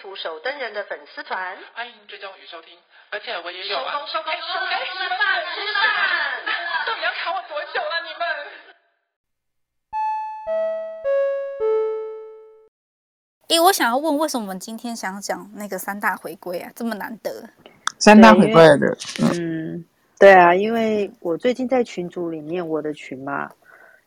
图手灯人的粉丝团，欢迎追踪与收听。而且我也有啊，收工收工收工，哎、吃饭吃饭，到底要卡我多久了、啊、你们？诶，我想要问，为什么我们今天想要讲那个三大回归啊？这么难得，三大回归的，嗯，对啊，因为我最近在群组里面，我的群嘛，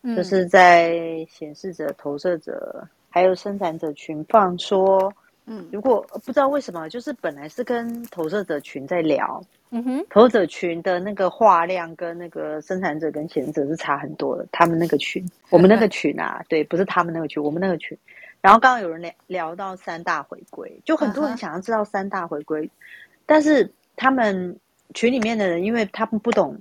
嗯、就是在显示者、投射者还有生产者群放说。嗯，如果不知道为什么，就是本来是跟投射者群在聊，嗯哼，投射者群的那个话量跟那个生产者跟前者是差很多的。他们那个群，我们那个群啊，对，不是他们那个群，我们那个群。然后刚刚有人聊聊到三大回归，就很多人想要知道三大回归，但是他们群里面的人，因为他们不懂，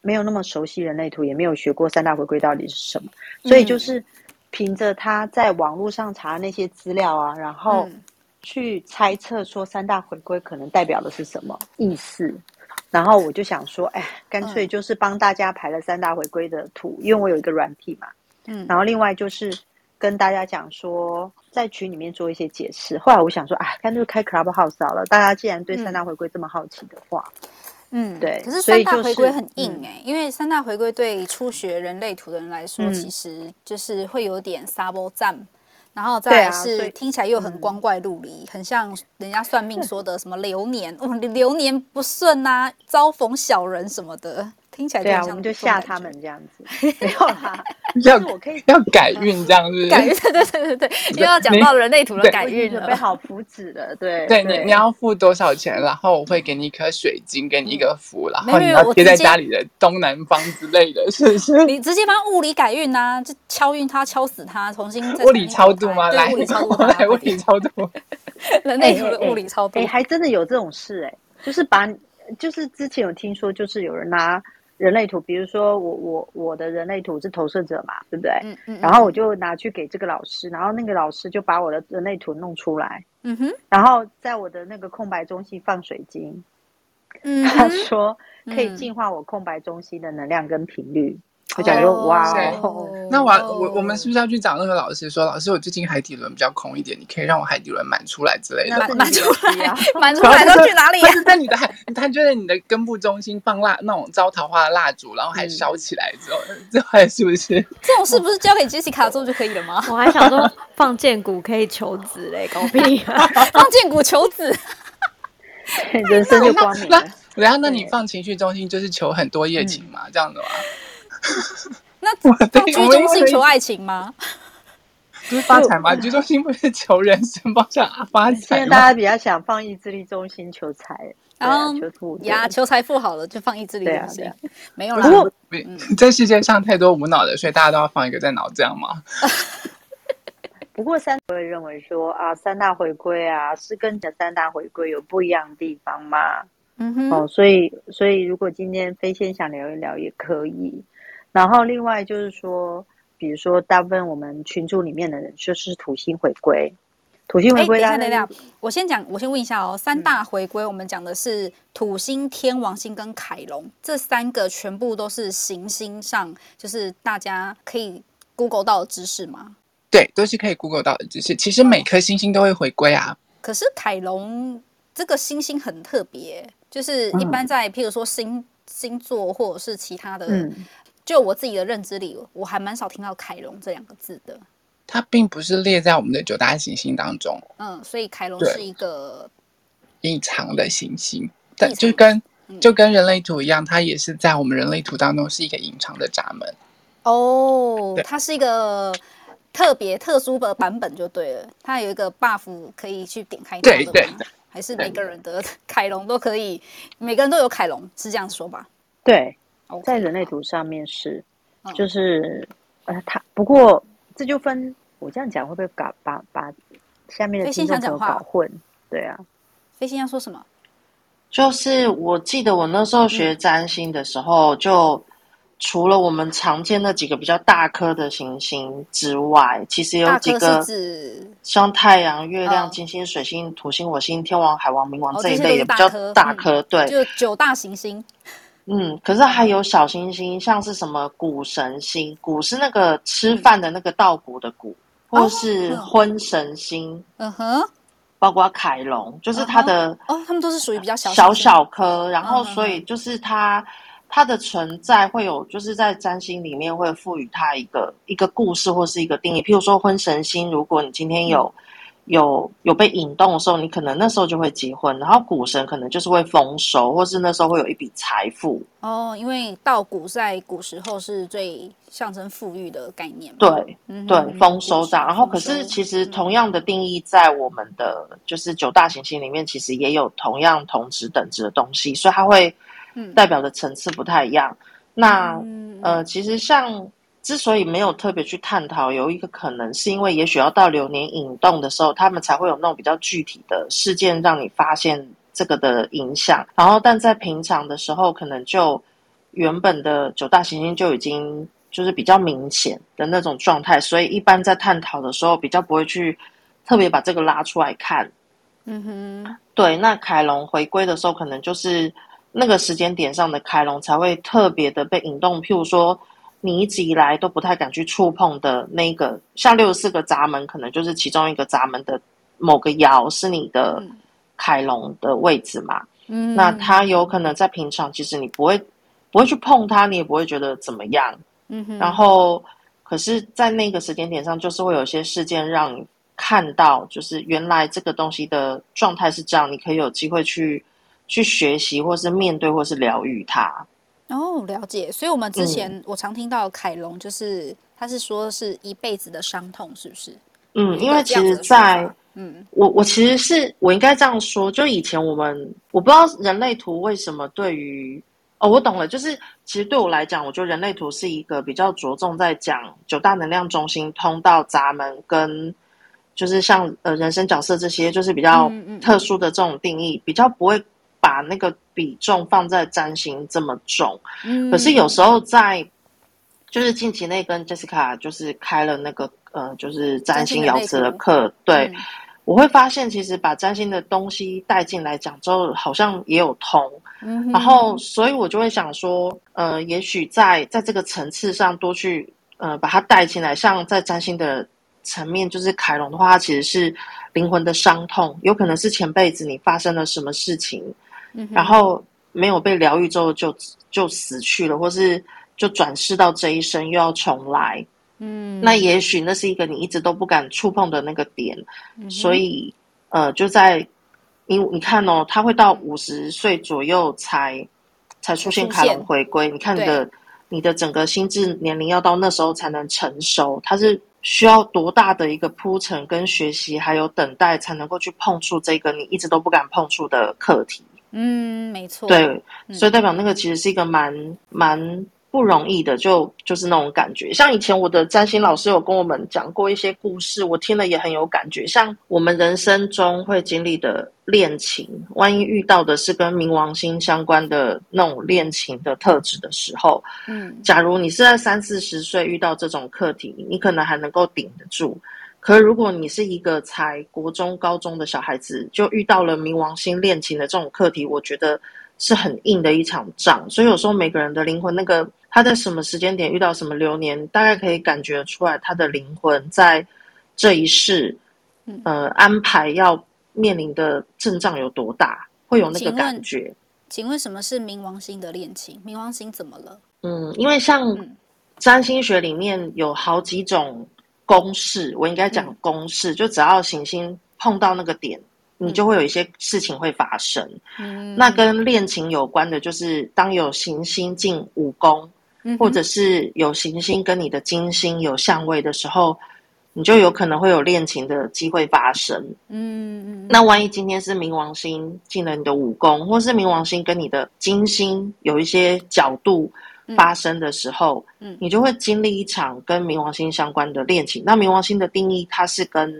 没有那么熟悉人类图，也没有学过三大回归到底是什么，所以就是凭着他在网络上查那些资料啊，然后。去猜测说三大回归可能代表的是什么意思，然后我就想说，哎，干脆就是帮大家排了三大回归的图，因为我有一个软体嘛，嗯，然后另外就是跟大家讲说，在群里面做一些解释。后来我想说，哎，干脆开 Clubhouse 好了。大家既然对三大回归这么好奇的话，嗯，对。可是三大回归很硬哎、欸，因为三大回归对初学人类图的人来说，其实就是会有点 double jump。然后再来是听起来又很光怪陆离，很像人家算命说的什么流年，哦，流年不顺啊，遭逢小人什么的。听起来对啊，我们就吓他们这样子，没有啦。要我可以要改运这样子，改运对对对对对，又要讲到人类图的改运了，准备好符纸了，对对，你你要付多少钱？然后我会给你一颗水晶，给你一个符，然后你要贴在家里的东南方之类的，是不是？你直接帮物理改运呐，就敲运它，敲死它，重新物理超度吗？来，物理超度，来物理超度，人类图的物理超度，哎，还真的有这种事哎，就是把，就是之前有听说，就是有人拿。人类图，比如说我我我的人类图是投射者嘛，对不对？嗯嗯。然后我就拿去给这个老师，然后那个老师就把我的人类图弄出来，嗯哼。然后在我的那个空白中心放水晶，嗯，他说可以净化我空白中心的能量跟频率。我讲说哇哦，那我我我们是不是要去找那个老师说，老师我最近海底轮比较空一点，你可以让我海底轮满出来之类的。满 满出来，满出来都去哪里？他是在你的海，他就在你的根部中心放蜡，那种招桃花的蜡烛，然后还烧起来之后，这还是不是？这种事不是交给 Jessica 做就可以了吗？我还想说放剑骨可以求子嘞，搞屁！放剑骨求子，人生就光明了。然后那你放情绪中心就是求很多夜情嘛，这样子吗？那放居中心求爱情吗？不是发财吗？居中心不是求人生方向发财？现在大家比较想放意志力中心求财，然后求富呀，求财富好了就放意志力中心，没有啦。不过这世界上太多无脑的，所以大家都要放一个在脑，这样吗？不过三会认为说啊，三大回归啊，是跟这三大回归有不一样的地方吗？嗯哼，哦，所以所以如果今天飞仙想聊一聊也可以。然后另外就是说，比如说大部分我们群组里面的人就是土星回归，土星回归。等一下，等一下，我先讲，我先问一下哦，三大回归，我们讲的是土星、天王星跟凯龙这三个，全部都是行星上，就是大家可以 Google 到的知识吗？对，都是可以 Google 到的知识。其实每颗星星都会回归啊。可是凯龙这个星星很特别。就是一般在，譬如说星星座或者是其他的，嗯、就我自己的认知里，我还蛮少听到凯龙这两个字的。它并不是列在我们的九大行星当中。嗯，所以凯龙是一个隐藏的行星，但就跟、嗯、就跟人类图一样，它也是在我们人类图当中是一个隐藏的闸门。哦，它是一个特别特殊的版本就对了，它有一个 buff 可以去点开。对对。还是每个人的凯龙都可以，每个人都有凯龙，是这样说吧？对.在人类图上面是，就是、嗯、呃，他不过这就分，我这样讲会不会搞把把下面的听众朋友搞混？对啊，飞星要说什么？就是我记得我那时候学占星的时候，嗯、就除了我们常见那几个比较大颗的行星之外，其实有几个像太阳、月亮、金星、水星、土星、火星、天王、海王、冥王这一类的比较大颗，对，就九大行星。嗯，可是还有小星星，像是什么谷神星，谷是那个吃饭的那个稻谷的谷，嗯、或是婚神星。嗯哼。包括凯龙，就是它的哦，他们都是属于比较小小小颗，然后所以就是它它的存在会有，就是在占星里面会赋予它一个一个故事或是一个定义。譬如说婚神星，如果你今天有。有有被引动的时候，你可能那时候就会结婚，然后股神可能就是会丰收，或是那时候会有一笔财富哦。因为稻谷在古时候是最象征富裕的概念嘛。对，嗯、对，丰收这样。然后，可是其实同样的定义，在我们的、嗯、就是九大行星里面，其实也有同样同值等值的东西，所以它会代表的层次不太一样。嗯、那、嗯、呃，其实像。之所以没有特别去探讨，有一个可能是因为也许要到流年引动的时候，他们才会有那种比较具体的事件让你发现这个的影响。然后，但在平常的时候，可能就原本的九大行星就已经就是比较明显的那种状态，所以一般在探讨的时候，比较不会去特别把这个拉出来看。嗯哼，对。那凯龙回归的时候，可能就是那个时间点上的凯龙才会特别的被引动，譬如说。你一直以来都不太敢去触碰的那个，像六十四个闸门，可能就是其中一个闸门的某个爻是你的凯龙的位置嘛？嗯，那它有可能在平常，其实你不会不会去碰它，你也不会觉得怎么样。嗯哼。然后，可是，在那个时间点上，就是会有些事件让你看到，就是原来这个东西的状态是这样，你可以有机会去去学习，或是面对，或是疗愈它。哦，了解。所以，我们之前、嗯、我常听到凯龙，就是他是说是一辈子的伤痛，是不是？嗯，因为其实在，在嗯，我我其实是我应该这样说，就以前我们我不知道人类图为什么对于哦，我懂了，就是其实对我来讲，我觉得人类图是一个比较着重在讲九大能量中心通道闸门跟就是像呃人生角色这些，就是比较特殊的这种定义，嗯嗯、比较不会。把那个比重放在占星这么重，嗯，可是有时候在就是近期内跟 Jessica 就是开了那个呃，就是占星爻辞的课，对，嗯，我会发现其实把占星的东西带进来讲之后，好像也有通，嗯，然后所以我就会想说，呃，也许在在这个层次上多去呃把它带进来，像在占星的层面，就是凯龙的话，它其实是灵魂的伤痛，有可能是前辈子你发生了什么事情。然后没有被疗愈之后就就死去了，或是就转世到这一生又要重来。嗯，那也许那是一个你一直都不敢触碰的那个点，嗯、所以呃，就在你你看哦，他会到五十岁左右才才出现卡隆回归。你看你的你的整个心智年龄要到那时候才能成熟，它是需要多大的一个铺陈跟学习，还有等待，才能够去碰触这个你一直都不敢碰触的课题。嗯，没错。对，所以代表那个其实是一个蛮蛮不容易的，就就是那种感觉。像以前我的占星老师有跟我们讲过一些故事，我听了也很有感觉。像我们人生中会经历的恋情，万一遇到的是跟冥王星相关的那种恋情的特质的时候，嗯，假如你是在三四十岁遇到这种课题，你可能还能够顶得住。可是，如果你是一个才国中、高中的小孩子，就遇到了冥王星恋情的这种课题，我觉得是很硬的一场仗。所以有时候每个人的灵魂，那个他在什么时间点遇到什么流年，大概可以感觉出来他的灵魂在这一世，呃，安排要面临的阵仗有多大，会有那个感觉。请问，请问什么是冥王星的恋情？冥王星怎么了？嗯，因为像占星学里面有好几种。公式，我应该讲公式，嗯、就只要行星碰到那个点，你就会有一些事情会发生。嗯，那跟恋情有关的，就是当有行星进五宫，嗯、或者是有行星跟你的金星有相位的时候，你就有可能会有恋情的机会发生。嗯，那万一今天是冥王星进了你的五宫，或是冥王星跟你的金星有一些角度。发生的时候，嗯，你就会经历一场跟冥王星相关的恋情。那冥王星的定义，它是跟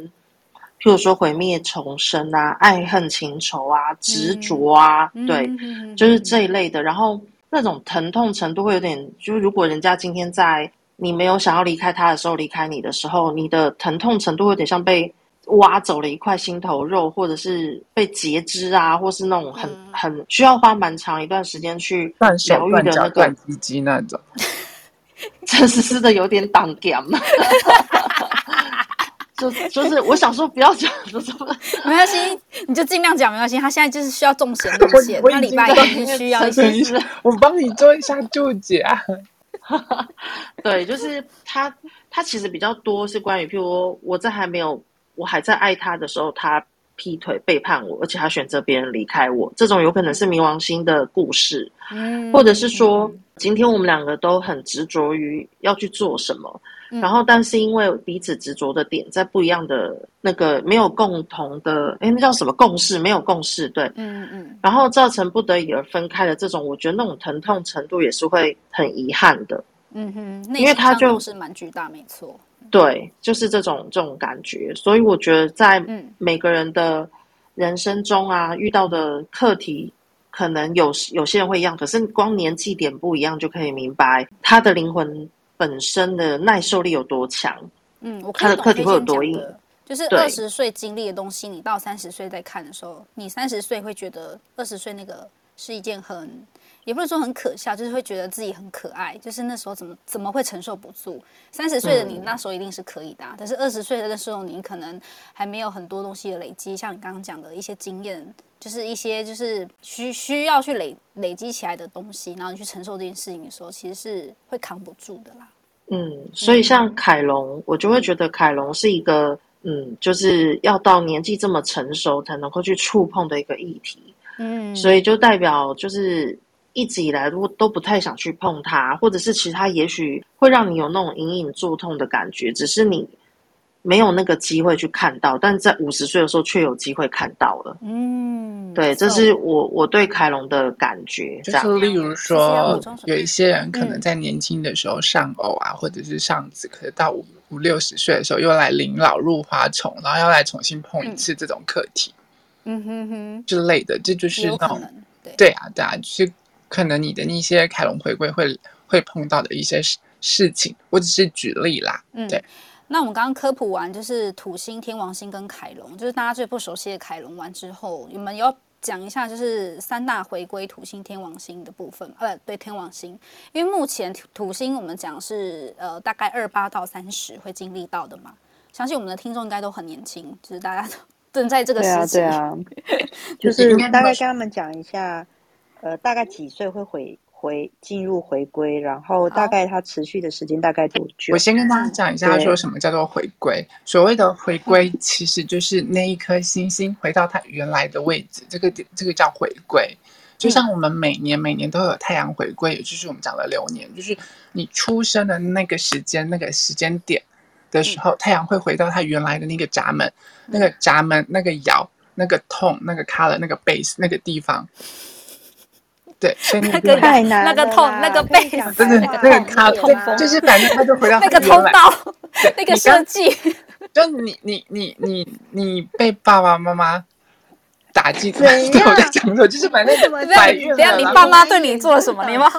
譬如说毁灭重生啊、爱恨情仇啊、执着啊，嗯、对，嗯、就是这一类的。然后那种疼痛程度会有点，就是如果人家今天在你没有想要离开他的时候离开你的时候，你的疼痛程度会有点像被挖走了一块心头肉，或者是被截肢啊，或是那种很、嗯、很需要花蛮长一段时间去疗愈的那个断鸡鸡那种，真是是的有点挡 game 就就是我想说不要讲，没关系，你就尽量讲没关系。他现在就是需要重咸路线，他礼拜一是需要一些，我帮你做一下注解。对，就是他，他其实比较多是关于，譬如我在还没有我还在爱他的时候，他劈腿背叛我，而且他选择别人离开我，这种有可能是冥王星的故事，嗯，或者是说今天我们两个都很执着于要去做什么。然后，但是因为彼此执着的点在不一样的那个没有共同的，哎，那叫什么共识？没有共识，对，嗯嗯。然后造成不得已而分开的这种，我觉得那种疼痛程度也是会很遗憾的。嗯哼，因为他就是蛮巨大，没错。对，就是这种这种感觉。所以我觉得在每个人的人生中啊，遇到的课题可能有有些人会一样，可是光年纪点不一样就可以明白他的灵魂。本身的耐受力有多强？嗯，我看他的课题会有多硬？就是二十岁经历的东西，你到三十岁再看的时候，你三十岁会觉得二十岁那个是一件很，也不是说很可笑，就是会觉得自己很可爱。就是那时候怎么怎么会承受不住？三十岁的你那时候一定是可以的，但是二十岁的那时候你可能还没有很多东西的累积，像你刚刚讲的一些经验，就是一些就是需需要去累累积起来的东西，然后你去承受这件事情的时候，其实是会扛不住的啦。嗯，所以像凯龙，嗯、我就会觉得凯龙是一个，嗯，就是要到年纪这么成熟才能够去触碰的一个议题。嗯，所以就代表就是一直以来都都不太想去碰它，或者是其他也许会让你有那种隐隐作痛的感觉，只是你没有那个机会去看到，但在五十岁的时候却有机会看到了。嗯，对，这是我我对凯龙的感觉。就是例如说，有一些人可能在年轻的时候上偶啊，或者是上子，可是到五五六十岁的时候又来临老入花丛，然后要来重新碰一次这种课题，嗯哼哼之类的，这就是那种对啊对啊，就是可能你的那些凯龙回归会会碰到的一些事事情，我只是举例啦，嗯对。那我们刚刚科普完，就是土星、天王星跟凯龙，就是大家最不熟悉的凯龙完之后，你们要讲一下就是三大回归土星、天王星的部分，呃，对，天王星，因为目前土星我们讲是呃大概二八到三十会经历到的嘛，相信我们的听众应该都很年轻，就是大家都 正在这个时期，对啊，对啊，就是大概跟他们讲一下，呃，大概几岁会回。回进入回归，然后大概它持续的时间大概多久？我先跟大家讲一下，说什么叫做回归。所谓的回归，其实就是那一颗星星回到它原来的位置，这个点，这个叫回归。就像我们每年每年都有太阳回归，也就是我们讲的流年，就是你出生的那个时间、那个时间点的时候，太阳会回到它原来的那个闸门、那个闸门、那个爻、那个痛、那个 color、那个 base 那个地方。对，那个太难那个痛，那个背，不是那个卡通风，就是反正他就回到那个通道，那个设计。就你你你你你被爸爸妈妈打击，对，我在讲说，就是反正怀孕了。等下你爸妈对你做了什么？你吗？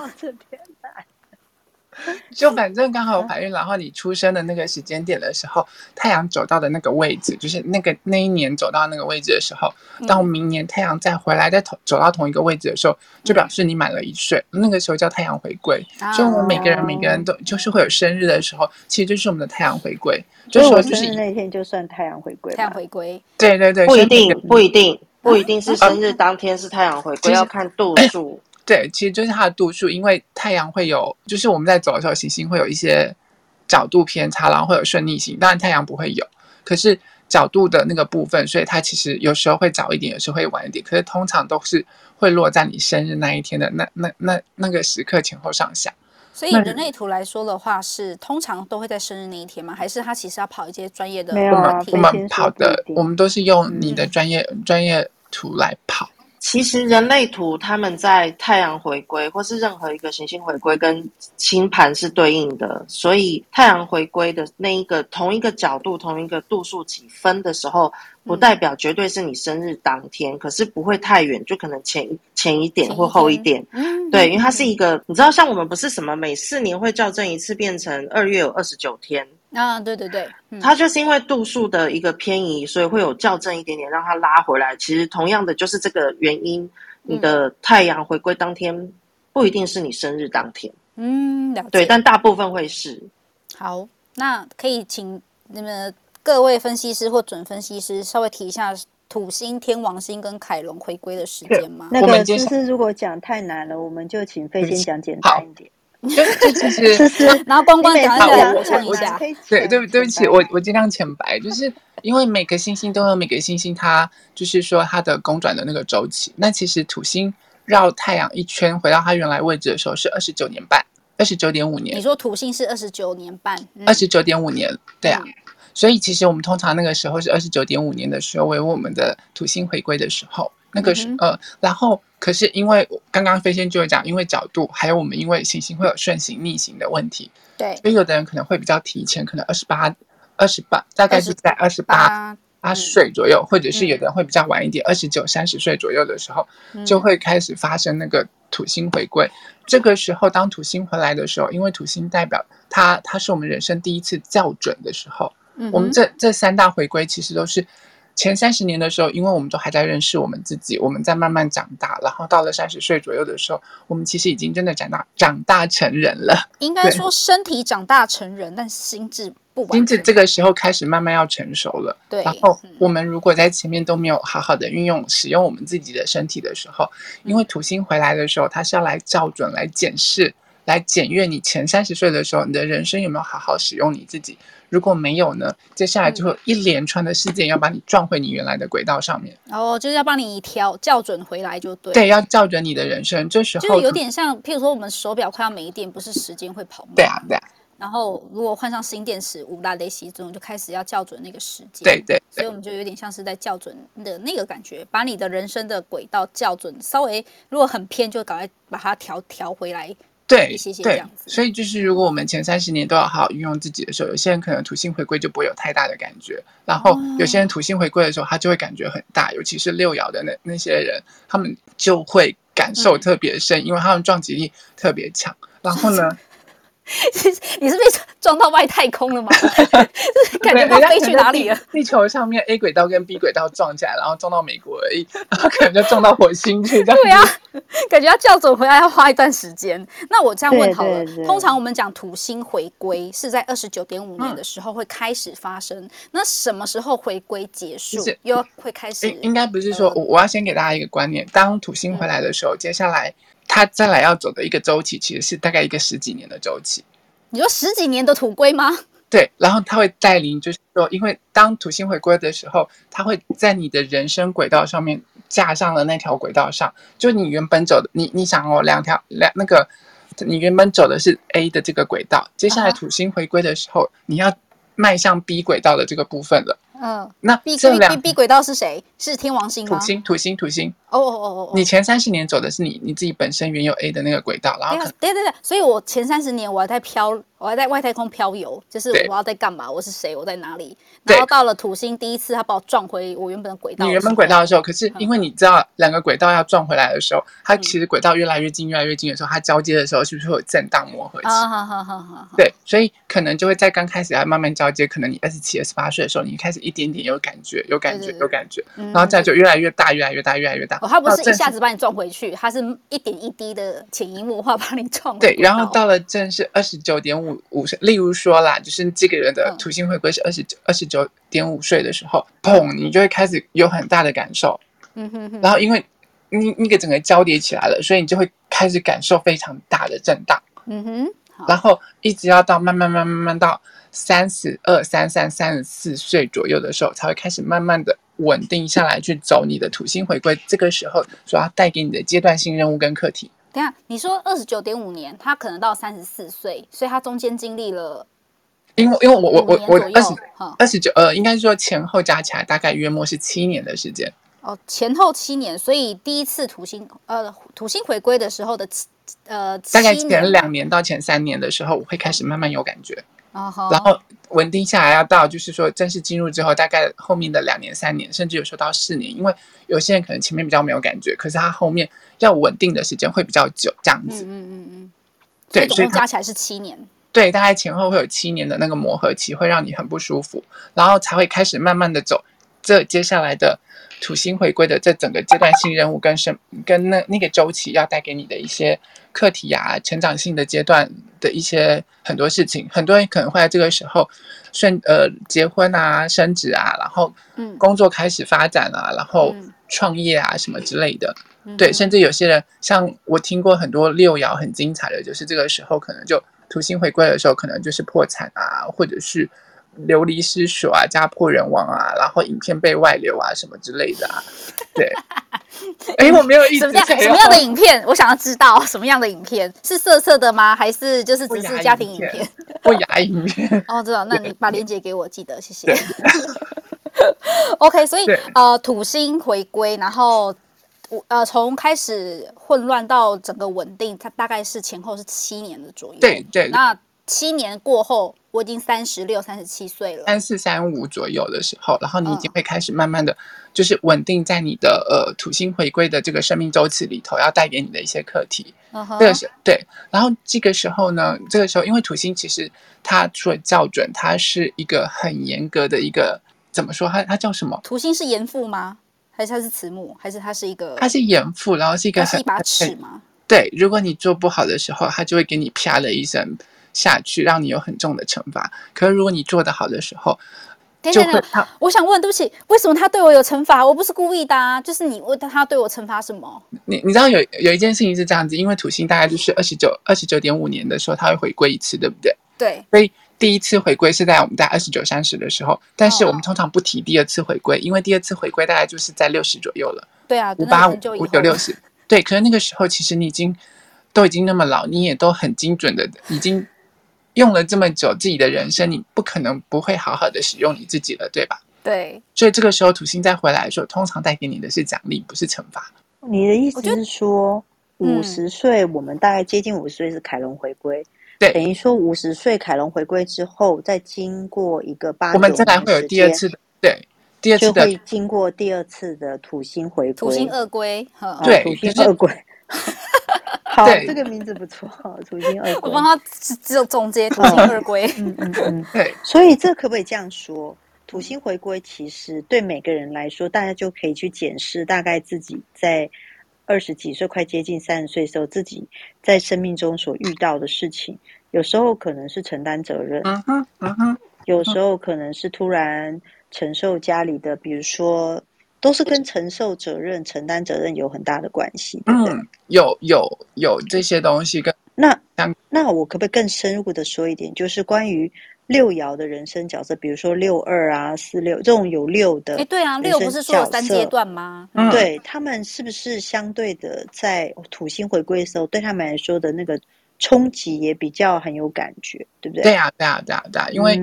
就反正刚好我怀孕，然后你出生的那个时间点的时候，太阳走到的那个位置，就是那个那一年走到那个位置的时候，到明年太阳再回来再同走到同一个位置的时候，就表示你满了一岁，那个时候叫太阳回归。所以我们每个人每个人都就是会有生日的时候，其实就是我们的太阳回归。就是我生日那天就算太阳回归。太阳回归，对对对，不一定不一定不一定是生日当天是太阳回归，要看度数。对，其实就是它的度数，因为太阳会有，就是我们在走的时候，行星会有一些角度偏差，然后会有顺逆行。当然太阳不会有，可是角度的那个部分，所以它其实有时候会早一点，有时候会晚一点。可是通常都是会落在你生日那一天的那那那那个时刻前后上下。所以人类图来说的话，是通常都会在生日那一天吗？还是他其实要跑一些专业的？没有啊，我们跑的，我们都是用你的专业、嗯、专业图来跑。其实人类图他们在太阳回归或是任何一个行星回归跟星盘是对应的，所以太阳回归的那一个同一个角度、同一个度数几分的时候，不代表绝对是你生日当天，嗯、可是不会太远，就可能前前一点或后一点。嗯，对，因为它是一个，你知道，像我们不是什么每四年会校正一次，变成二月有二十九天。啊，对对对，嗯、它就是因为度数的一个偏移，所以会有校正一点点，让它拉回来。其实同样的就是这个原因，你的太阳回归当天不一定是你生日当天。嗯，了解。对，但大部分会是。好，那可以请你们各位分析师或准分析师稍微提一下土星、天王星跟凯龙回归的时间吗？那个其实如果讲太难了，我们就请飞先讲简单一点。就就其实，然后光光讲一下，我唱一下。对对对不起，我我尽量浅白，就是因为每个星星都有每个星星它就是说它的公转的那个周期。那其实土星绕太阳一圈回到它原来位置的时候是二十九年半，二十九点五年。你说土星是二十九年半，二十九点五年，对啊。所以其实我们通常那个时候是二十九点五年的时候为我们的土星回归的时候。那个是、嗯、呃，然后可是因为刚刚飞仙就有讲，因为角度，还有我们因为行星会有顺行逆行的问题，对，所以有的人可能会比较提前，可能二十八、二十八，大概是在二十八八岁左右，嗯、或者是有的人会比较晚一点，二十九、三十岁左右的时候，嗯、就会开始发生那个土星回归。这个时候，当土星回来的时候，因为土星代表它，它是我们人生第一次校准的时候。嗯、我们这这三大回归其实都是。前三十年的时候，因为我们都还在认识我们自己，我们在慢慢长大，然后到了三十岁左右的时候，我们其实已经真的长大长大成人了。应该说身体长大成人，但心智不完。心智这个时候开始慢慢要成熟了。对。然后我们如果在前面都没有好好的运用使用我们自己的身体的时候，因为土星回来的时候，它是要来校准、来检视、来检阅你前三十岁的时候，你的人生有没有好好使用你自己。如果没有呢？接下来就会一连串的事件要把你撞回你原来的轨道上面。哦，就是要帮你调校准回来就对。对，要校准你的人生。这时候就是有点像，譬如说我们手表快要没电，不是时间会跑吗？对啊，对啊。然后如果换上新电池，五大雷西中就开始要校准那个时间。对对。所以我们就有点像是在校准的那个感觉，把你的人生的轨道校准，稍微如果很偏，就赶快把它调调回来。对，对，所以就是如果我们前三十年都要好好运用自己的时候，有些人可能土星回归就不会有太大的感觉，然后有些人土星回归的时候，他就会感觉很大，尤其是六爻的那那些人，他们就会感受特别深，嗯、因为他们撞击力特别强。然后呢？你是被撞到外太空了吗？感觉他飞去哪里了？地球上面 A 轨道跟 B 轨道撞起来，然后撞到美国而已，然后可能就撞到火星去。这样对啊，感觉要校准回来要花一段时间。那我这样问好了，通常我们讲土星回归是在二十九点五年的时候会开始发生，嗯、那什么时候回归结束？又会开始？应该不是说，我我要先给大家一个观念：当土星回来的时候，嗯、接下来。它再来要走的一个周期，其实是大概一个十几年的周期。你说十几年的土龟吗？对，然后它会带领，就是说，因为当土星回归的时候，它会在你的人生轨道上面架上了那条轨道上，就你原本走的，你你想哦，两条两那个，你原本走的是 A 的这个轨道，接下来土星回归的时候，你要迈向 B 轨道的这个部分了。嗯，那 B B B B 轨道是谁？是天王星吗？土星，土星，土星。哦哦哦哦，你前三十年走的是你你自己本身原有 A 的那个轨道，然后对对对，所以我前三十年我还在飘。我还在外太空漂游，就是我要在干嘛？我是谁？我在哪里？然后到了土星，第一次他把我撞回我原本的轨道。你原本轨道的时候，可是因为你知道两个轨道要撞回来的时候，它其实轨道越来越近，越来越近的时候，它交接的时候是不是会有震荡磨合期？好好好好好。对，所以可能就会在刚开始要慢慢交接，可能你二十七、二十八岁的时候，你开始一点点有感觉，有感觉，有感觉，然后这样就越来越大，越来越大，越来越大。哦，它不是一下子把你撞回去，它是一点一滴的潜移默化把你撞。对，然后到了正是二十九点五五岁，例如。说啦，就是这个人的土星回归是二十九二十九点五岁的时候，砰，你就会开始有很大的感受。嗯哼哼。然后因为你那个整个交叠起来了，所以你就会开始感受非常大的震荡。嗯哼。然后一直要到慢慢慢慢慢慢到三十二、三三、三十四岁左右的时候，才会开始慢慢的稳定下来，去走你的土星回归。这个时候所要带给你的阶段性任务跟课题。等下，你说二十九点五年，他可能到三十四岁，所以他中间经历了，因为因为我我我我二十二十九呃，应该是说前后加起来大概约莫是七年的时间。哦，前后七年，所以第一次土星呃土星回归的时候的呃大概前两年到前三年的时候，我会开始慢慢有感觉，哦、然后稳定下来要到就是说正式进入之后，大概后面的两年三年，甚至有时候到四年，因为有些人可能前面比较没有感觉，可是他后面要稳定的时间会比较久，这样子。嗯嗯嗯嗯。对，所以加起来是七年。对，大概前后会有七年的那个磨合期，会让你很不舒服，然后才会开始慢慢的走这接下来的。土星回归的这整个阶段性任务跟生跟那那个周期要带给你的一些课题啊，成长性的阶段的一些很多事情，很多人可能会在这个时候顺呃结婚啊、升职啊，然后工作开始发展啊，然后创业啊什么之类的。对，甚至有些人像我听过很多六爻很精彩的，就是这个时候可能就土星回归的时候，可能就是破产啊，或者是。流离失所啊，家破人亡啊，然后影片被外流啊，什么之类的啊。对，哎，我没有意思。什么样什么样的影片？我想要知道什么样的影片是色色的吗？还是就是只是家庭影片？不雅影片。哦，知道。那你把链接给我，记得谢谢。OK，所以呃，土星回归，然后呃，从开始混乱到整个稳定，它大概是前后是七年的左右。对对。那七年过后。我已经三十六、三十七岁了，三四、三五左右的时候，然后你已经会开始慢慢的就是稳定在你的呃土星回归的这个生命周期里头，要带给你的一些课题。这个是对。然后这个时候呢，这个时候因为土星其实它除了校准，它是一个很严格的一个怎么说？它它叫什么？土星是严父吗？还是它是慈母？还是它是一个？它是严父，然后是一个很一把尺吗？对，如果你做不好的时候，它就会给你啪的一声。下去，让你有很重的惩罚。可是如果你做得好的时候，就会他。我想问，对不起，为什么他对我有惩罚？我不是故意的啊，就是你问他对我惩罚什么？你你知道有有一件事情是这样子，因为土星大概就是二十九二十九点五年的时候，他会回归一次，对不对？对。所以第一次回归是在我们在二十九三十的时候，但是我们通常不提第二次回归，因为第二次回归大概就是在六十左右了。对啊，五八五五九六十。对，可是那个时候其实你已经都已经那么老，你也都很精准的已经。用了这么久，自己的人生你不可能不会好好的使用你自己了，对吧？对。所以这个时候土星再回来的时候，通常带给你的是奖励，不是惩罚。你的意思是说，五十岁我们大概接近五十岁是凯龙回归，对，等于说五十岁凯龙回归之后，再经过一个八，我们再来会有第二次的，对，第二次的经过第二次的土星回归，土星二归，对，土星二归。好，这个名字不错，土星二归。我帮他只只有总结土星二归。嗯嗯嗯，对。所以这可不可以这样说？土星回归其实对每个人来说，大家就可以去检视，大概自己在二十几岁，快接近三十岁的时候，自己在生命中所遇到的事情，有时候可能是承担责任，嗯哼，嗯哼，有时候可能是突然承受家里的，比如说。都是跟承受责任、承担责任有很大的关系，对不对？嗯，有有有这些东西跟那那我可不可以更深入的说一点，就是关于六爻的人生角色，比如说六二啊、四六这种有六的，哎，对啊，六不是说有三阶段吗？嗯、对他们是不是相对的，在土星回归的时候，对他们来说的那个冲击也比较很有感觉，对不对？对啊，对啊，对啊，对啊，因为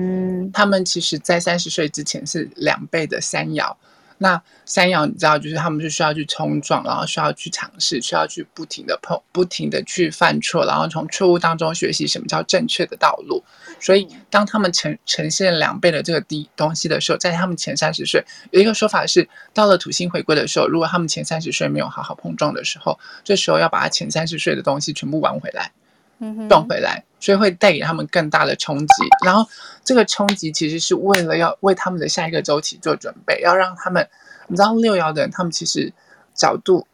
他们其实在三十岁之前是两倍的三爻。那三爻你知道，就是他们是需要去冲撞，然后需要去尝试，需要去不停的碰，不停的去犯错，然后从错误当中学习什么叫正确的道路。所以，当他们呈呈现两倍的这个低东西的时候，在他们前三十岁，有一个说法是，到了土星回归的时候，如果他们前三十岁没有好好碰撞的时候，这时候要把他前三十岁的东西全部玩回来。撞回来，所以会带给他们更大的冲击。然后这个冲击其实是为了要为他们的下一个周期做准备，要让他们，你知道六爻的人，他们其实角度，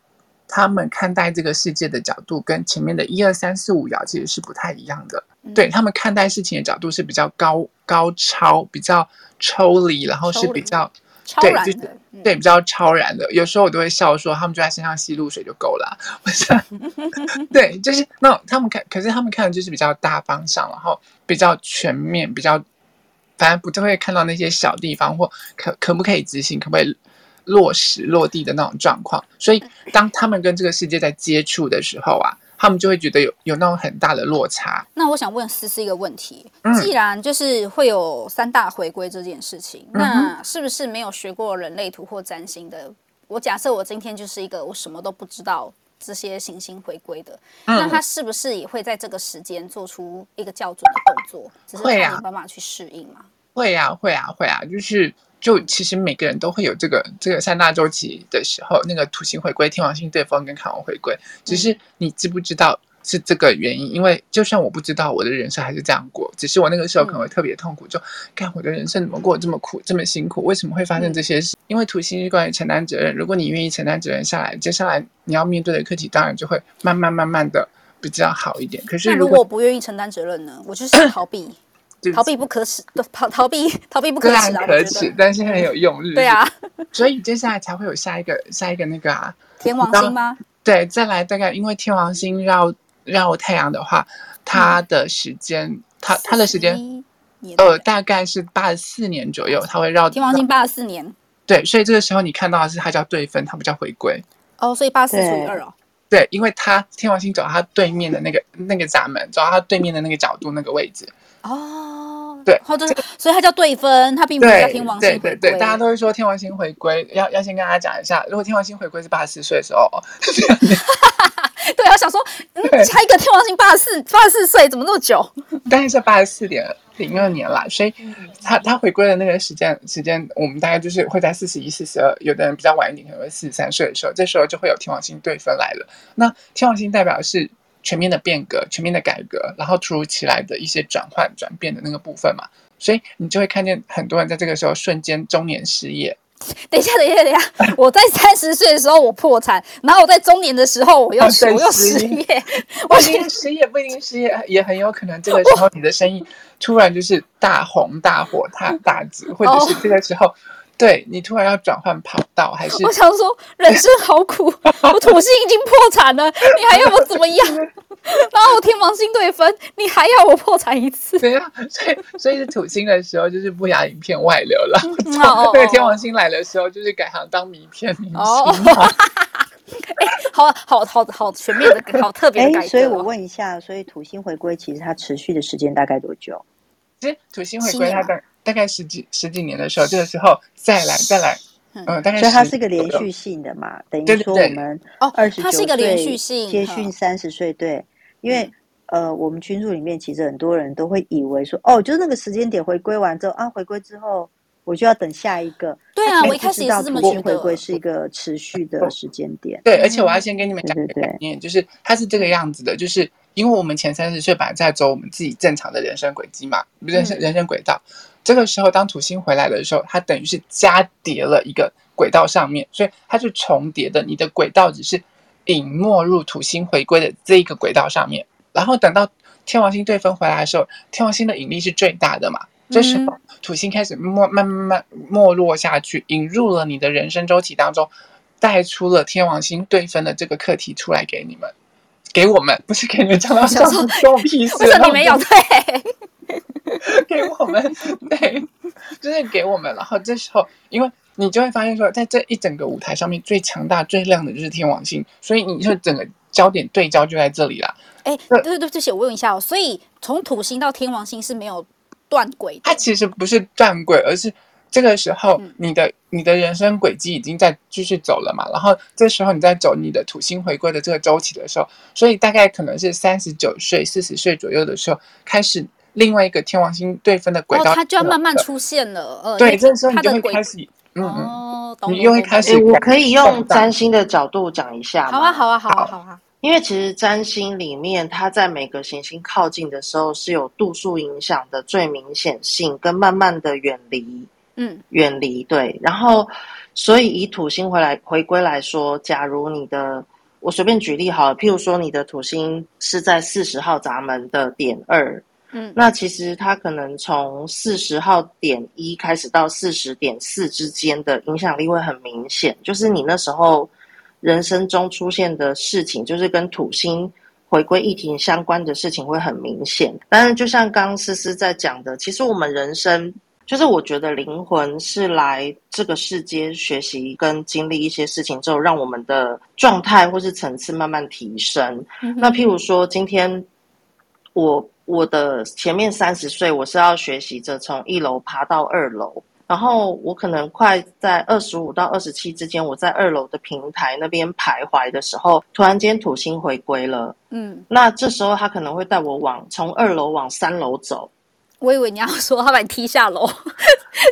他们看待这个世界的角度，跟前面的一二三四五爻其实是不太一样的。对，他们看待事情的角度是比较高高超，比较抽离，然后是比较。对，就是对比较超然的，有时候我都会笑说，他们就在身上吸露水就够了。我想，对，就是那他们看，可是他们看的就是比较大方向，然后比较全面，比较反正不就会看到那些小地方或可可不可以执行，可不可以落实落地的那种状况。所以，当他们跟这个世界在接触的时候啊。他们就会觉得有有那种很大的落差。那我想问思思一个问题：既然就是会有三大回归这件事情，嗯、那是不是没有学过人类图或占星的我假设我今天就是一个我什么都不知道这些行星回归的，嗯、那他是不是也会在这个时间做出一个校准的动作？只是他没办法去适应嘛？会呀、啊，会啊，会啊，就是就其实每个人都会有这个这个三大周期的时候，那个土星回归、天王星对分跟海王回归，只是你知不知道？是这个原因，因为就算我不知道我的人生还是这样过，只是我那个时候可能会特别痛苦，就看我的人生怎么过这么苦，这么辛苦，为什么会发生这些事？因为土星是关于承担责任，如果你愿意承担责任下来，接下来你要面对的课题当然就会慢慢慢慢的比较好一点。可是如果我不愿意承担责任呢？我就是逃避，逃避不可耻，逃逃避逃避不可耻啊！可耻，但是很有用，对啊，所以接下来才会有下一个下一个那个啊，天王星吗？对，再来大概因为天王星绕。绕太阳的话，它的时间，嗯、它它的时间，呃，大概是八十四年左右，它会绕天王星八十四年。对，所以这个时候你看到的是它叫对分，它不叫回归。哦，所以八十四除以二哦。对，因为它天王星走到它对面的那个那个闸门，走到它对面的那个角度那个位置。哦，对，或者所以它叫对分，它并不是叫天王星回归。对对对，大家都会说天王星回归，要要先跟大家讲一下，如果天王星回归是八十四岁的时候。对，我想说，嗯，才一个天王星八十四八十四岁，怎么那么久？大概是八十四点零二年啦，所以他他回归的那个时间时间，我们大概就是会在四十一、四十二，有的人比较晚一点，可能会四十三岁的时候，这时候就会有天王星对分来了。那天王星代表是全面的变革、全面的改革，然后突如其来的一些转换、转变的那个部分嘛，所以你就会看见很多人在这个时候瞬间中年失业。等一下，等一下，等一下！我在三十岁的时候我破产，然后我在中年的时候我又、啊、我又失业。不一定失业，不一定失业，也很有可能这个时候你的生意突然就是大红大火、大大紫，或者是这个时候。对，你突然要转换跑道，还是？我想说，人生好苦，我土星已经破产了，你还要我怎么样？然后我天王星对分，你还要我破产一次？对啊，所以所以是土星的时候，就是不雅影片外流了。哦，对，天王星来的时候，就是改行当名片明星。哦，哎，好好好好全面的，好特别的。所以我问一下，所以土星回归其实它持续的时间大概多久？其实土星回归它的。大概十几十几年的时候，这个时候再来再来，嗯，大概所以它是一个连续性的嘛，等于说我们哦，二十九岁，它是一个连续性，接近三十岁，对，因为呃，我们群组里面其实很多人都会以为说，哦，就是那个时间点回归完之后啊，回归之后我就要等下一个，对啊，我一开始也是这么觉得，回归是一个持续的时间点，对，而且我要先跟你们讲一个概念，就是它是这个样子的，就是。因为我们前三十岁本来在走我们自己正常的人生轨迹嘛，人生人生轨道。这个时候，当土星回来的时候，它等于是加叠了一个轨道上面，所以它是重叠的。你的轨道只是隐没入土星回归的这一个轨道上面。然后等到天王星对分回来的时候，天王星的引力是最大的嘛。这时候土星开始没慢慢慢没落下去，引入了你的人生周期当中，带出了天王星对分的这个课题出来给你们。给我们 不是给你们讲到什么关我屁事？为什么你没有 对？给我们 对，就是给我们。然后这时候，因为你就会发现说，在这一整个舞台上面，最强大、最亮的就是天王星，所以你就整个焦点对焦就在这里了。哎，对对对，这些我问一下哦。所以从土星到天王星是没有断轨，它其实不是断轨，而是。这个时候，你的你的人生轨迹已经在继续走了嘛？然后这时候你在走你的土星回归的这个周期的时候，所以大概可能是三十九岁、四十岁左右的时候，开始另外一个天王星对分的轨道，它就要慢慢出现了。呃，对，这个时候你就会开始，嗯嗯，你又会开始。我可以用占星的角度讲一下？好啊，好啊，好啊，好啊。因为其实占星里面，它在每个行星靠近的时候是有度数影响的最明显性，跟慢慢的远离。嗯，远离对，然后所以以土星回来回归来说，假如你的我随便举例好了，譬如说你的土星是在四十号闸门的点二，嗯，那其实它可能从四十号点一开始到四十点四之间的影响力会很明显，就是你那时候人生中出现的事情，就是跟土星回归议题相关的事情会很明显。但是就像刚刚思思在讲的，其实我们人生。就是我觉得灵魂是来这个世间学习跟经历一些事情之后，让我们的状态或是层次慢慢提升。嗯、那譬如说，今天我我的前面三十岁，我是要学习着从一楼爬到二楼，然后我可能快在二十五到二十七之间，我在二楼的平台那边徘徊的时候，突然间土星回归了。嗯，那这时候他可能会带我往从二楼往三楼走。我以为你要说他把你踢下楼，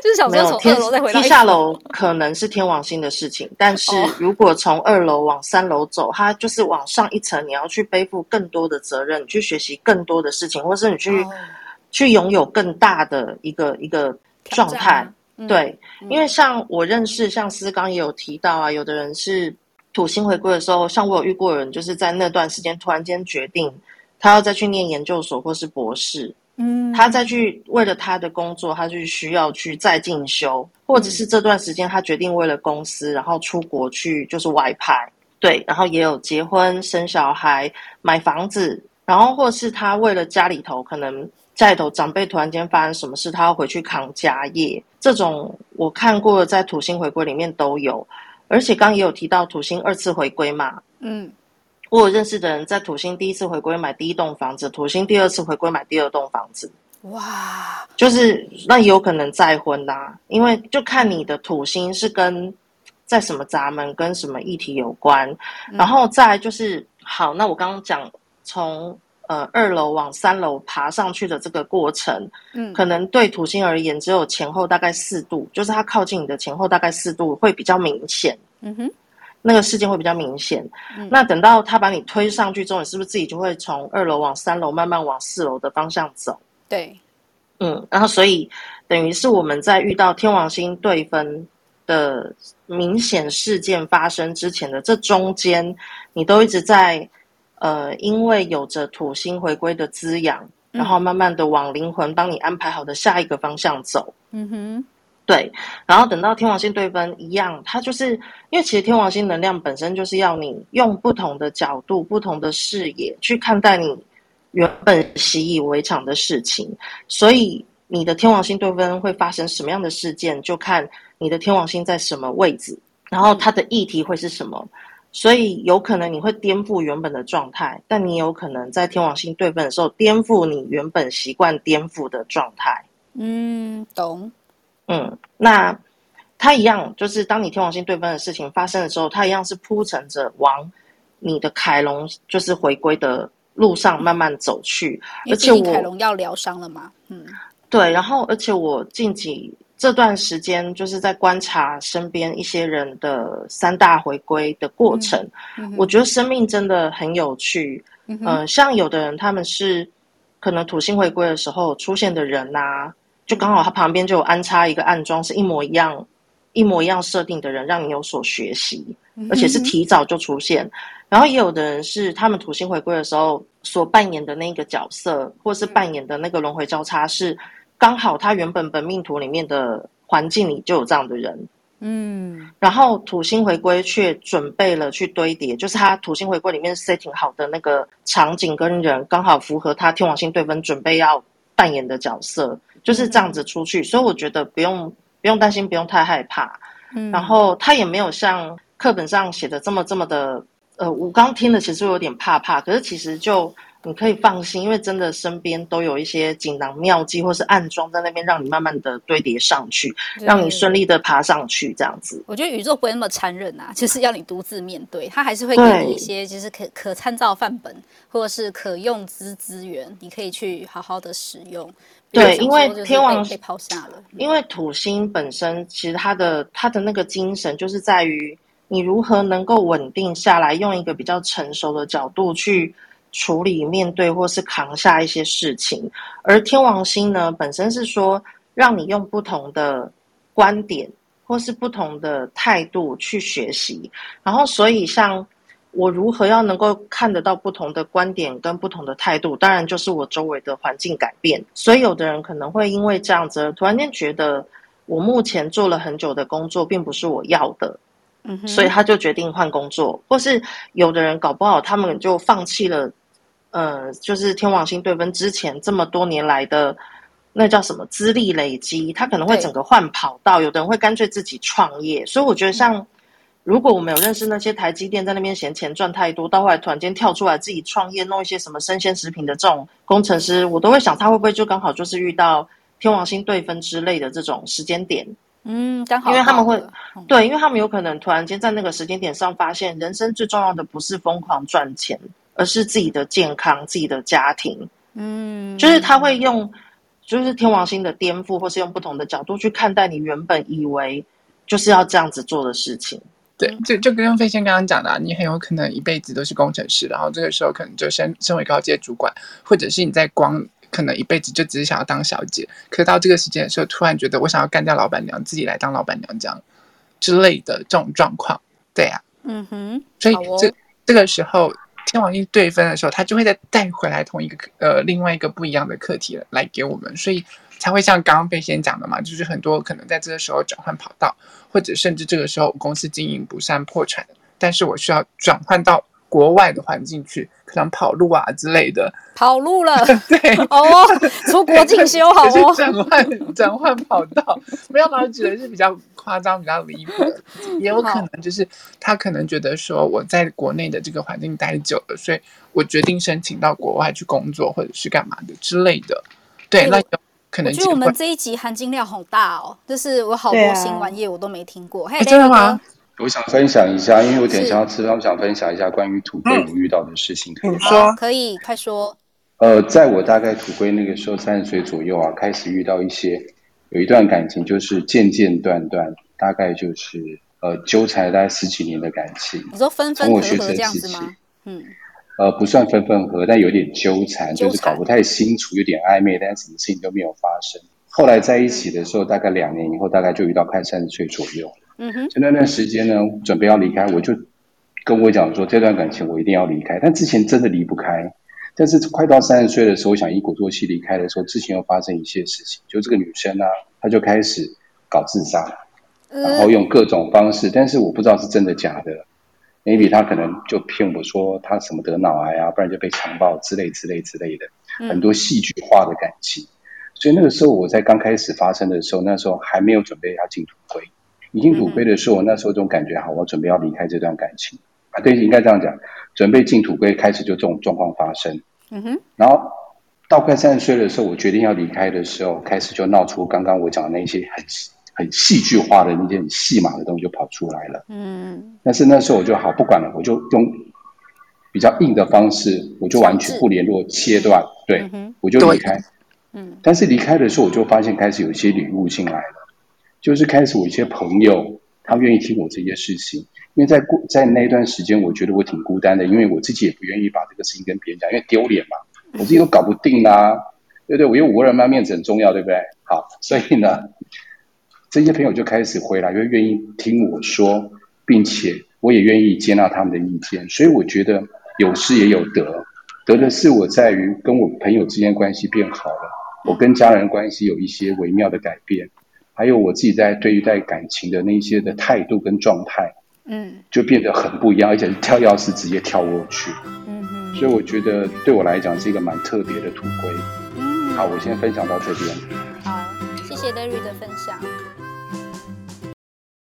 就是想说从二楼再回来。踢下楼可能是天王星的事情，但是如果从二楼往三楼走，它就是往上一层，你要去背负更多的责任，你去学习更多的事情，或是你去、哦、去拥有更大的一个一个状态。对，嗯、因为像我认识，像思刚也有提到啊，有的人是土星回归的时候，像我有遇过的人，就是在那段时间突然间决定，他要再去念研究所或是博士，嗯，他再去为了他的工作，他就需要去再进修，或者是这段时间他决定为了公司，然后出国去就是外派，对，然后也有结婚、生小孩、买房子，然后或是他为了家里头可能。家里头长辈突然间发生什么事，他要回去扛家业，这种我看过在土星回归里面都有，而且刚刚也有提到土星二次回归嘛，嗯，我有认识的人在土星第一次回归买第一栋房子，土星第二次回归买第二栋房子，哇，就是那有可能再婚啦、啊，因为就看你的土星是跟在什么闸门跟什么议题有关，嗯、然后再就是好，那我刚刚讲从。呃，二楼往三楼爬上去的这个过程，嗯，可能对土星而言，只有前后大概四度，就是它靠近你的前后大概四度会比较明显，嗯哼，那个事件会比较明显。嗯、那等到他把你推上去之后，你是不是自己就会从二楼往三楼慢慢往四楼的方向走？对，嗯，然后所以等于是我们在遇到天王星对分的明显事件发生之前的这中间，你都一直在。呃，因为有着土星回归的滋养，然后慢慢的往灵魂帮你安排好的下一个方向走。嗯哼，对。然后等到天王星对分一样，它就是因为其实天王星能量本身就是要你用不同的角度、不同的视野去看待你原本习以为常的事情，所以你的天王星对分会发生什么样的事件，就看你的天王星在什么位置，然后它的议题会是什么。所以有可能你会颠覆原本的状态，但你有可能在天王星对分的时候颠覆你原本习惯颠覆的状态。嗯，懂。嗯，那它一样，就是当你天王星对分的事情发生的时候，它一样是铺陈着往你的凯龙就是回归的路上慢慢走去。而且我凯龙要疗伤了吗？嗯，对。然后，而且我近几。这段时间就是在观察身边一些人的三大回归的过程，嗯嗯、我觉得生命真的很有趣。嗯、呃，像有的人他们是可能土星回归的时候出现的人啊，就刚好他旁边就有安插一个暗装，是一模一样、一模一样设定的人，让你有所学习，而且是提早就出现。然后也有的人是他们土星回归的时候所扮演的那个角色，或是扮演的那个轮回交叉是。刚好他原本本命图里面的环境里就有这样的人，嗯，然后土星回归却准备了去堆叠，就是他土星回归里面 setting 好的那个场景跟人，刚好符合他天王星对分准备要扮演的角色，就是这样子出去，所以我觉得不用不用担心，不用太害怕，嗯，然后他也没有像课本上写的这么这么的，呃，我刚听了其实有点怕怕，可是其实就。你可以放心，因为真的身边都有一些锦囊妙计或是暗桩在那边，让你慢慢的堆叠上去，对让你顺利的爬上去，这样子。我觉得宇宙不会那么残忍啊，就是要你独自面对，它还是会给你一些就是可可参照范本，或者是可用之资源，你可以去好好的使用。对，因为天王被抛下了，因为土星本身其实它的它的那个精神就是在于你如何能够稳定下来，用一个比较成熟的角度去。处理、面对或是扛下一些事情，而天王星呢，本身是说让你用不同的观点或是不同的态度去学习。然后，所以像我如何要能够看得到不同的观点跟不同的态度，当然就是我周围的环境改变。所以，有的人可能会因为这样子，突然间觉得我目前做了很久的工作，并不是我要的。嗯哼，所以他就决定换工作，或是有的人搞不好他们就放弃了。呃，就是天王星对分之前这么多年来的那叫什么资历累积，他可能会整个换跑道，有的人会干脆自己创业。所以我觉得，像如果我们有认识那些台积电在那边嫌钱赚太多，到后来突然间跳出来自己创业，弄一些什么生鲜食品的这种工程师，我都会想他会不会就刚好就是遇到天王星对分之类的这种时间点。嗯，刚好，因为他们会、嗯、对，因为他们有可能突然间在那个时间点上发现，人生最重要的不是疯狂赚钱，而是自己的健康、自己的家庭。嗯，就是他会用，就是天王星的颠覆，或是用不同的角度去看待你原本以为就是要这样子做的事情。对，就就跟飞仙刚刚讲的、啊，你很有可能一辈子都是工程师，然后这个时候可能就升升为高阶主管，或者是你在光。可能一辈子就只是想要当小姐，可是到这个时间的时候，突然觉得我想要干掉老板娘，自己来当老板娘这样之类的这种状况，对呀、啊，嗯哼，所以这、哦、这个时候天王星对分的时候，他就会再带回来同一个呃另外一个不一样的课题来给我们，所以才会像刚刚飞仙讲的嘛，就是很多可能在这个时候转换跑道，或者甚至这个时候公司经营不善破产，但是我需要转换到。国外的环境去，可能跑路啊之类的，跑路了，对。哦，出国进修 好哦，转换转换跑道，没有，我觉得是比较夸张、比较离谱的，也有可能就是他可能觉得说我在国内的这个环境待久了，所以我决定申请到国外去工作或者是干嘛的之类的，对，那有可能。我觉得我们这一集含金量好大哦，就是我好多新玩意我都没听过，真的吗？我想分享一下，因为我点想要吃饭，我想分享一下关于土龟我遇到的事情。可以吗？你说可以，快说。呃，在我大概土龟那个时候三十岁左右啊，开始遇到一些有一段感情，就是渐渐断断，大概就是呃纠缠了大概十几年的感情。你说分分合合这样子吗？嗯。呃，不算分分合，但有点纠缠，就是搞不太清楚，有点暧昧，但什么事情都没有发生。后来在一起的时候，大概两年以后，大概就遇到快三十岁左右。嗯哼，就那段时间呢，准备要离开，我就跟我讲说，这段感情我一定要离开。但之前真的离不开，但是快到三十岁的时候，我想一鼓作气离开的时候，之前又发生一些事情。就这个女生呢、啊，她就开始搞自杀，然后用各种方式，但是我不知道是真的假的。maybe 她可能就骗我说她什么得脑癌啊，不然就被强暴之类之类之类的，很多戏剧化的感情。所以那个时候我在刚开始发生的时候，那时候还没有准备要进土龟。已经土归的时候，我那时候这种感觉好，我准备要离开这段感情啊，对，应该这样讲，准备进土归，开始就这种状况发生。嗯哼，然后到快三十岁的时候，我决定要离开的时候，开始就闹出刚刚我讲的那些很很戏剧化的那些很戏码的东西就跑出来了。嗯，但是那时候我就好不管了，我就用比较硬的方式，我就完全不联络，切断，对，我就离开。嗯，但是离开的时候，我就发现开始有一些礼物进来了。就是开始，我一些朋友他愿意听我这些事情，因为在过在那一段时间，我觉得我挺孤单的，因为我自己也不愿意把这个事情跟别人讲，因为丢脸嘛，我自己都搞不定啦、对不对？我因为五个人嘛，面子很重要，对不对？好，所以呢，这些朋友就开始回来，就愿意听我说，并且我也愿意接纳他们的意见，所以我觉得有失也有得，得的是我在于跟我朋友之间关系变好了，我跟家人关系有一些微妙的改变。还有我自己在对待感情的那些的态度跟状态，嗯，就变得很不一样，而且是跳钥匙直接跳过去，嗯哼，所以我觉得对我来讲是一个蛮特别的土龟，嗯，好，我先分享到这边，好，谢谢 Larry 的分享。